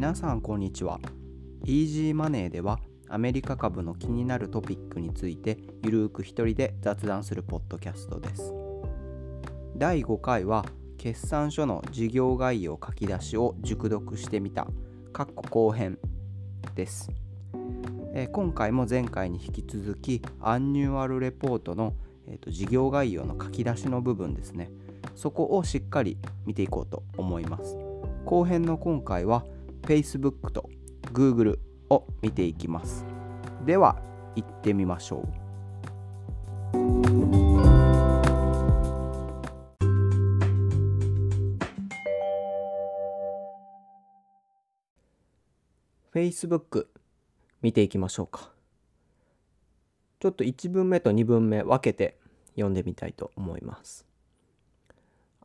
皆さんこんにちは。イージーマネーではアメリカ株の気になるトピックについてゆるーく一人で雑談するポッドキャストです。第5回は決算書の事業概要書き出しを熟読してみた括弧後編です。え、今回も前回に引き続きアンニュアルレポートの、えーと、事業概要の書き出しの部分ですねそこをしっかり見ていこうと思います後編の今回は Facebook と Google を見ていきますでは行ってみましょう Facebook 見ていきましょうか。ちょっと1文目と2文目分けて読んでみたいと思います。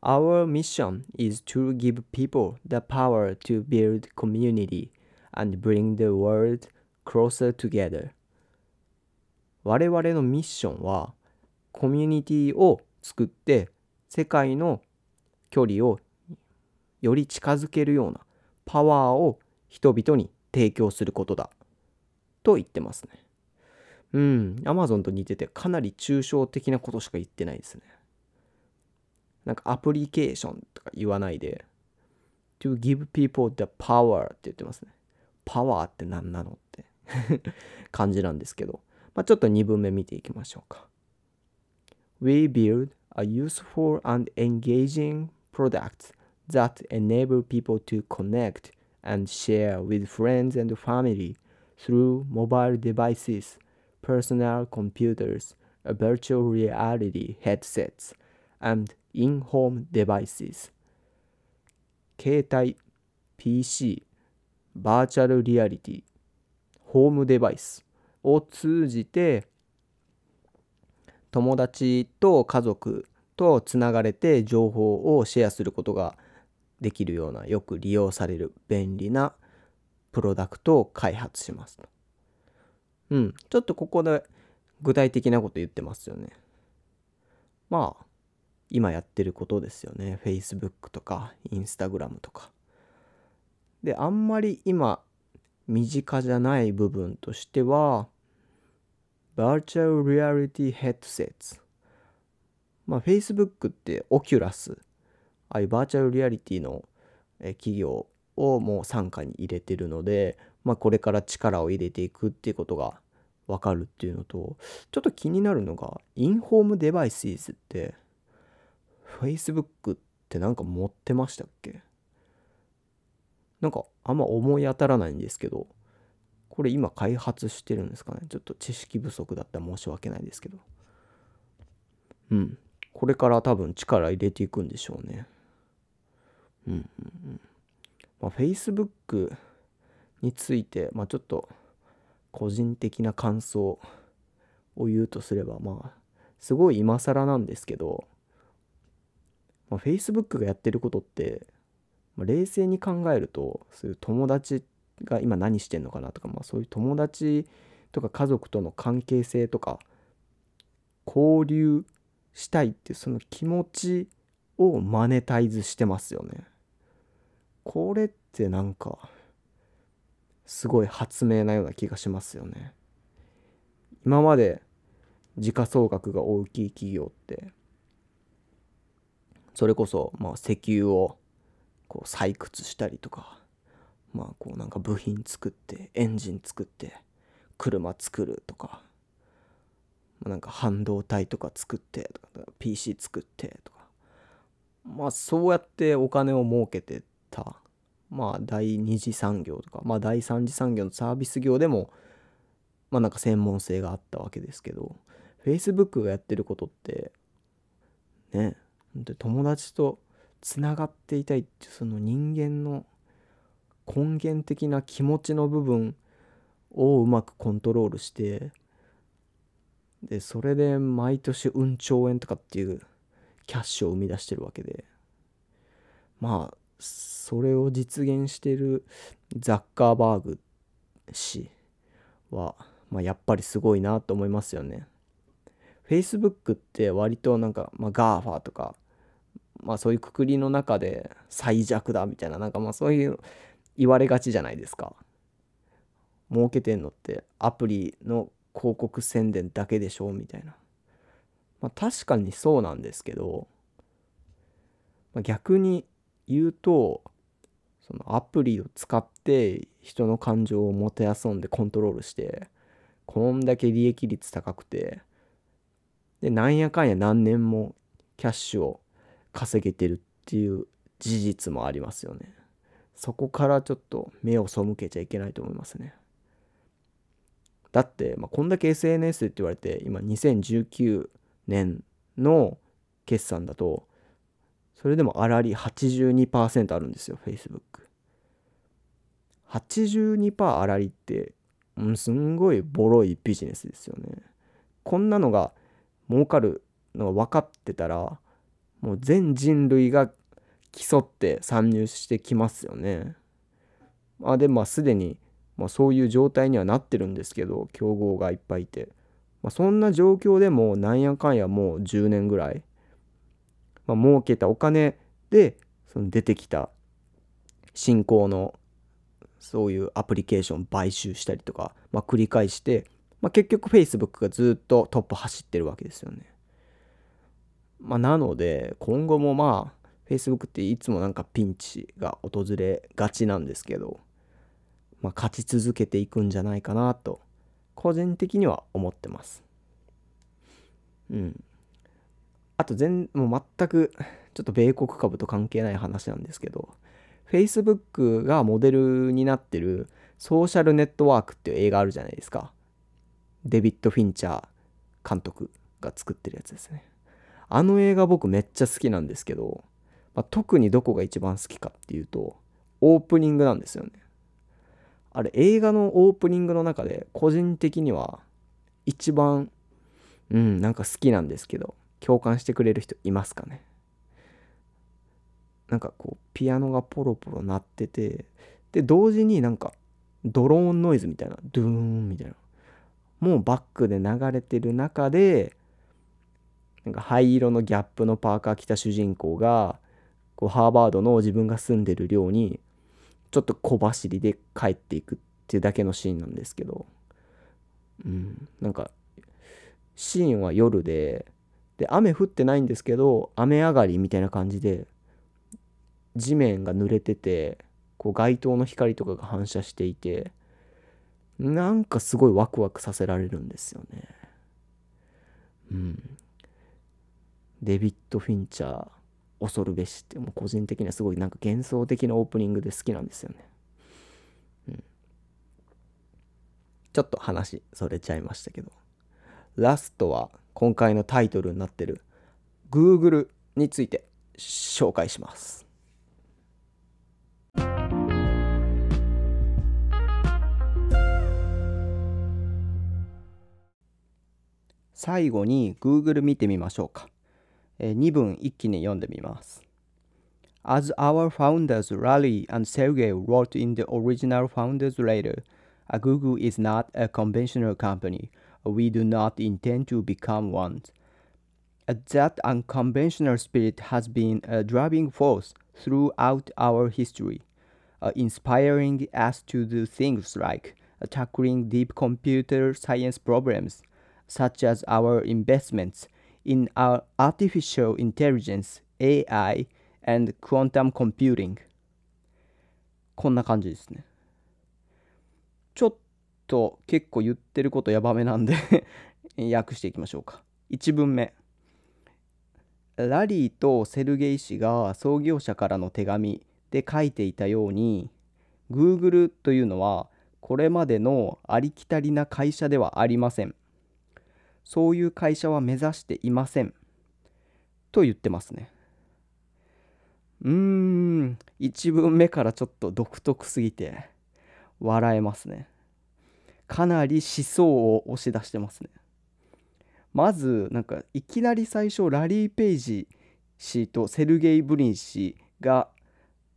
Our mission is to give people the power to build community and bring the world closer together. 我々のミッションはコミュニティを作って世界の距離をより近づけるようなパワーを人々に提供することだと言ってますね。うん、アマゾンと似ててかなり抽象的なことしか言ってないですね。なんかアプリケーションとか言わないで、to give people the power って言ってますね。パワーって何なのって感じなんですけど、まあ、ちょっと2文目見ていきましょうか。We build a useful and engaging product that enable people to connect and share with friends and family through mobile devices, personal computers, virtual reality headsets, and in-home devices 携帯 PC バーチャルリアリティホームデバイスを通じて友達と家族とつながれて情報をシェアすることができるようなよく利用される便利なプロダクトを開発しますと。うん。ちょっとここで具体的なこと言ってますよね。まあ、今やってることですよね。Facebook とか Instagram とか。で、あんまり今身近じゃない部分としては、バーチャルリアリティヘッドセット。まあ、Facebook ってオキュラス、ああいうバーチャルリアリティの企業をもう傘下に入れてるので、まあ、これから力を入れていくっていうことが分かるっていうのとちょっと気になるのがインホームデバイスって Facebook ってなんか持ってましたっけ？なんかあんま思い当たらないんですけどこれ今開発してるんですかね？ちょっと知識不足だったら申し訳ないですけど。うん。これから多分力入れていくんでしょうね。うんうんうん。まあ、Facebook について、まあ、ちょっと個人的な感想を言うとすればまあすごい今更なんですけど、まあ、Facebook がやってることって、まあ、冷静に考えるとそういう友達が今何してんのかなとか、まあ、そういう友達とか家族との関係性とか交流したいっていうその気持ちをマネタイズしてますよね。これってなんかすごい発明なような気がしますよね。今まで時価総額が大きい企業ってそれこそまあ石油をこう採掘したりとかまあこうなんか部品作ってエンジン作って車作るとかなんか半導体とか作ってとか PC 作ってとかまあそうやってお金を儲けてた。まあ第二次産業とかまあ第三次産業のサービス業でもまあなんか専門性があったわけですけど Facebook がやってることってね友達とつながっていたいってその人間の根源的な気持ちの部分をうまくコントロールしてでそれで毎年うん兆円とかっていうキャッシュを生み出してるわけでまあそれを実現してるザッカーバーグ氏は、まあ、やっぱりすごいなと思いますよね。Facebook って割となんか、まあ、GAFA とか、まあそういうくくりの中で最弱だみたいな、なんかまあそういう言われがちじゃないですか。儲けてんのってアプリの広告宣伝だけでしょうみたいな。まあ確かにそうなんですけど、まあ、逆に言うとそのアプリを使って人の感情をもてあそんでコントロールしてこんだけ利益率高くてでなんやかんや何年もキャッシュを稼げてるっていう事実もありますよね。そこからちょっと目を背けちゃいけないと思いますね。だって、まあ、こんだけ SNS って言われて今2019年の決算だとそれでも粗利82%あるんですよ Facebook 82%粗利って、うん、すんごいボロいビジネスですよね。こんなのが儲かるのが分かってたらもう全人類が競って参入してきますよね。まあでまあすでに、まあ、そういう状態にはなってるんですけど競合がいっぱいいて、まあ、そんな状況でもなんやかんやもう10年ぐらい、まあ、儲けたお金でその出てきた新興のそういうアプリケーション買収したりとか、まあ、繰り返して、まあ、結局 Facebook がずっとトップ走ってるわけですよね。まあ、なので今後もまあ Facebook っていつもなんかピンチが訪れがちなんですけど、まあ、勝ち続けていくんじゃないかなと個人的には思ってます。うん。あと全もう全くちょっと米国株と関係ない話なんですけど Facebook がモデルになってるソーシャルネットワークっていう映画あるじゃないですか。デビッド・フィンチャー監督が作ってるやつですね。あの映画僕めっちゃ好きなんですけど、まあ、特にどこが一番好きかっていうとオープニングなんですよね。あれ映画のオープニングの中で個人的には一番うんなんか好きなんですけど共感してくれる人いますかねなんかこうピアノがポロポロ鳴っててで同時になんかドローンノイズみたいなドゥーンみたいなもうバックで流れてる中でなんか灰色のギャップのパーカー着た主人公がこうハーバードの自分が住んでる寮にちょっと小走りで帰っていくっていうだけのシーンなんですけど、うん、なんかシーンは夜でで雨降ってないんですけど雨上がりみたいな感じで地面が濡れててこう街灯の光とかが反射していてなんかすごいワクワクさせられるんですよね。うん。デビッド・フィンチャー恐るべしってもう個人的にはすごいなんか幻想的なオープニングで好きなんですよね。うん、ちょっと話それちゃいましたけどラストは今回のタイトルになってる Google について紹介します。最後に Google 見てみましょうか。2分一気に読んでみます。As our founders Larry and Sergey wrote in the original founders letter, Google is not a conventional company. We do not intend to become one. That unconventional spirit has been a driving force throughout our history, uh, inspiring us to do things like uh, tackling deep computer science problems, such as our investments in our artificial intelligence, AI, and quantum computing こんな感じですね。ちょっと結構言ってることやばめなんで 訳していきましょうか。1文目。ラリーとセルゲイ氏が創業者からの手紙で書いていたように Google というのはこれまでのありきたりな会社ではありません。そういう会社は目指していません。と言ってますね。うーん、1文目からちょっと独特すぎて笑えますね。かなり思想を押し出してますね。まず、なんかいきなり最初ラリー・ペイジ氏とセルゲイ・ブリン氏が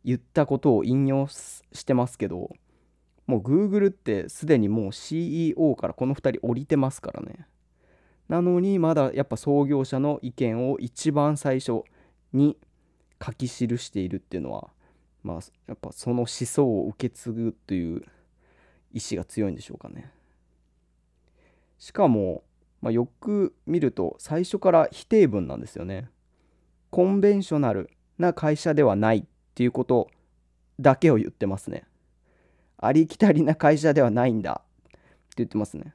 言ったことを引用してますけど、もう Google ってすでにもう CEO からこの2人降りてますからね。なのにまだやっぱ創業者の意見を一番最初に書き記しているっていうのは、まあやっぱその思想を受け継ぐという意志が強いんでしょうかね。しかも、まあ、よく見ると最初から否定文なんですよね。コンベンショナルな会社ではないっていうことだけを言ってますね。ありきたりな会社ではないんだって言ってますね。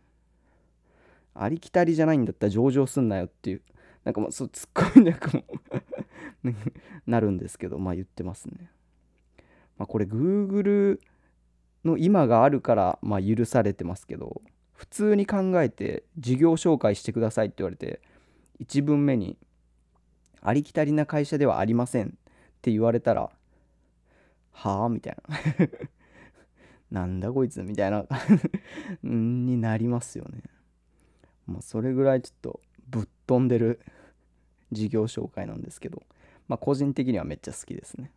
ありきたりじゃないんだったら上場すんなよっていうなんかもうそうツッコミなくも なるんですけどまあ言ってますね。まあこれ Google の今があるからまあ許されてますけど普通に考えて事業紹介してくださいって言われて1文目にありきたりな会社ではありませんって言われたらはあ？みたいな。なんだこいつ？みたいな。になりますよね。まあ、それぐらいちょっとぶっ飛んでる 事業紹介なんですけど、まあ、個人的にはめっちゃ好きですね。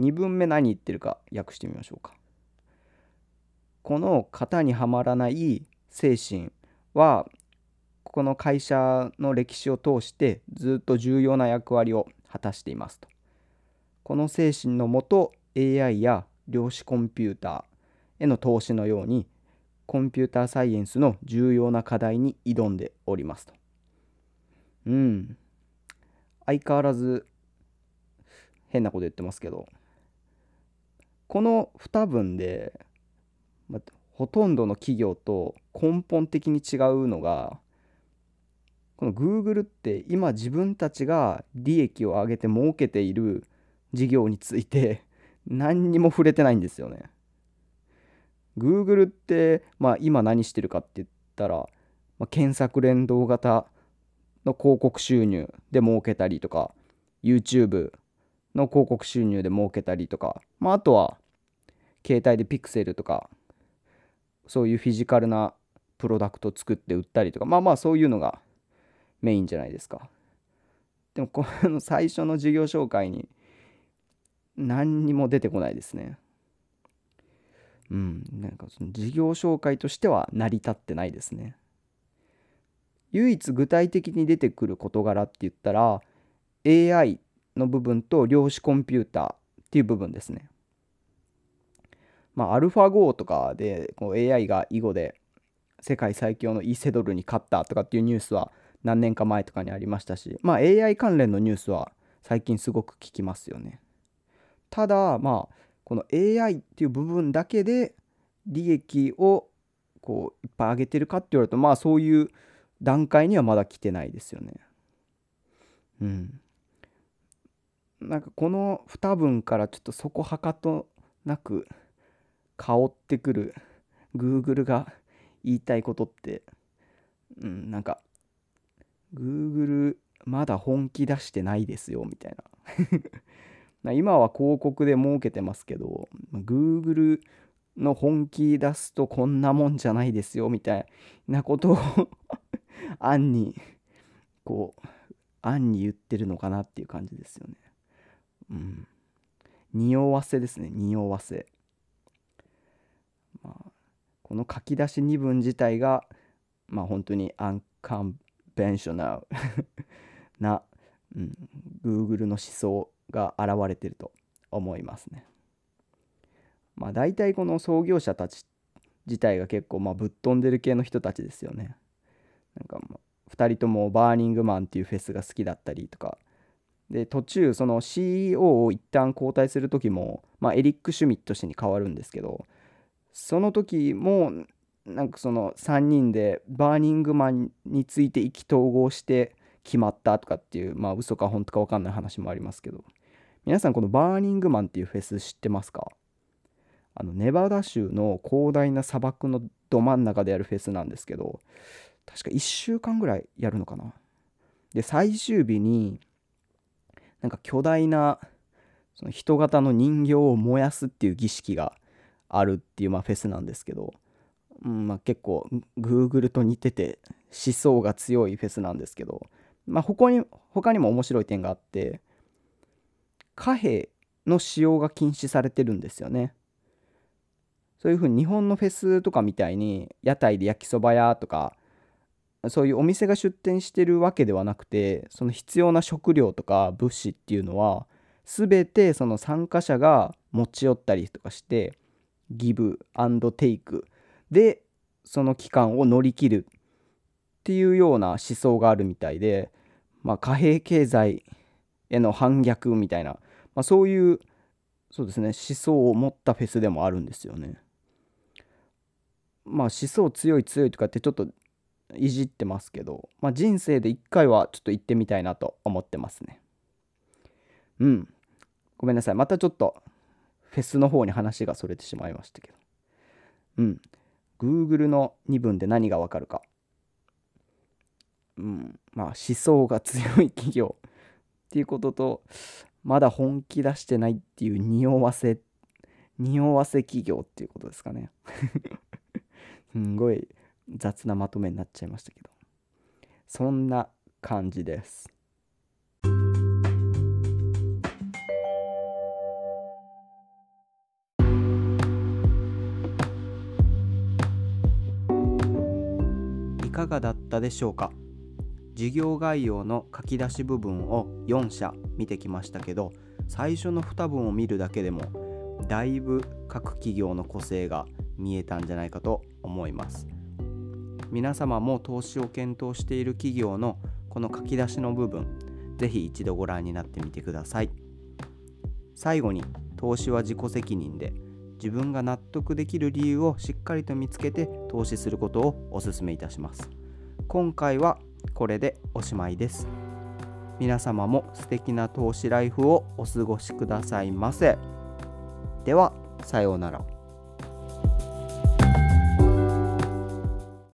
2文目何言ってるか訳してみましょうか。この型にはまらない精神はここの会社の歴史を通してずっと重要な役割を果たしていますと。この精神のもと AI や量子コンピューターへの投資のようにコンピューターサイエンスの重要な課題に挑んでおりますと。うん。相変わらず変なこと言ってますけど、この2文で、ま、ほとんどの企業と根本的に違うのが、この Google って今自分たちが利益を上げて儲けている事業について何にも触れてないんですよね。Google って、まあ、今何してるかって言ったら、まあ、検索連動型の広告収入で儲けたりとか YouTube の広告収入で儲けたりとか、まあ、あとは携帯でピクセルとかそういうフィジカルなプロダクト作って売ったりとかまあまあそういうのがメインじゃないですか。でもこの最初の事業紹介に何にも出てこないですね。うん、なんかその事業紹介としては成り立ってないですね。唯一具体的に出てくる事柄って言ったら AI の部分と量子コンピューターっていう部分ですね。まあ、アルファ GO とかでこう AI が囲碁で世界最強のイセドルに勝ったとかっていうニュースは何年か前とかにありましたし、まあ、AI 関連のニュースは最近すごく聞きますよね。ただまあこの AI っていう部分だけで利益をこういっぱい上げてるかって言われるとまあそういう段階にはまだ来てないですよね。うん。なんかこの2文からちょっとそこはかとなく香ってくる Google が言いたいことってうんなんか Google まだ本気出してないですよみたいな今は広告で儲けてますけど Google の本気出すとこんなもんじゃないですよみたいなことを 暗にこう暗に言ってるのかなっていう感じですよね。うん。匂わせですね匂わせ。まあ、この書き出し2文自体がまあ本当にアンカンベンショナルな、うん、Google の思想が現れてると思いますね。まあ大体この創業者たち自体が結構まあぶっ飛んでる系の人たちですよね。なんか2人ともバーニングマンっていうフェスが好きだったりとかで途中その CEO を一旦交代する時も、まあ、エリック・シュミット氏に変わるんですけどその時もなんかその3人でバーニングマンについて意気投合して決まったとかっていうまあ嘘か本当か分かんない話もありますけど皆さんこのバーニングマンっていうフェス知ってますか？あのネバダ州の広大な砂漠のど真ん中でやるフェスなんですけど確か1週間ぐらいやるのかな？で最終日になんか巨大なその人型の人形を燃やすっていう儀式があるっていうまあフェスなんですけど、うんまあ、結構 Google と似てて思想が強いフェスなんですけど、まあ、他に他にも面白い点があって貨幣の使用が禁止されてるんですよね。そういうふうに日本のフェスとかみたいに屋台で焼きそば屋とかそういうお店が出店してるわけではなくてその必要な食料とか物資っていうのは全てその参加者が持ち寄ったりとかしてギブアンドテイクでその期間を乗り切るっていうような思想があるみたいで、まあ、貨幣経済への反逆みたいな、まあ、そういうそうですね思想を持ったフェスでもあるんですよね。まあ思想強い強いとかってちょっといじってますけど、まあ、人生で一回はちょっと行ってみたいなと思ってますね。うん。ごめんなさい。またちょっとフェスの方に話がそれてしまいましたけど。うん。Google の2分で何がわかるか。うん。まあ思想が強い企業っていうことと、まだ本気出してないっていう匂わせ、匂わせ企業っていうことですかね。すんごい雑なまとめになっちゃいましたけど。そんな感じです。いかがだったでしょうか？授業概要の書き出し部分を4社見てきましたけど最初の2文を見るだけでもだいぶ各企業の個性が見えたんじゃないかと思います。皆様も投資を検討している企業のこの書き出しの部分ぜひ一度ご覧になってみてください。最後に投資は自己責任で自分が納得できる理由をしっかりと見つけて投資することをお勧めいたします。今回はこれでおしまいです。皆様も素敵な投資ライフをお過ごしくださいませ。ではさようなら。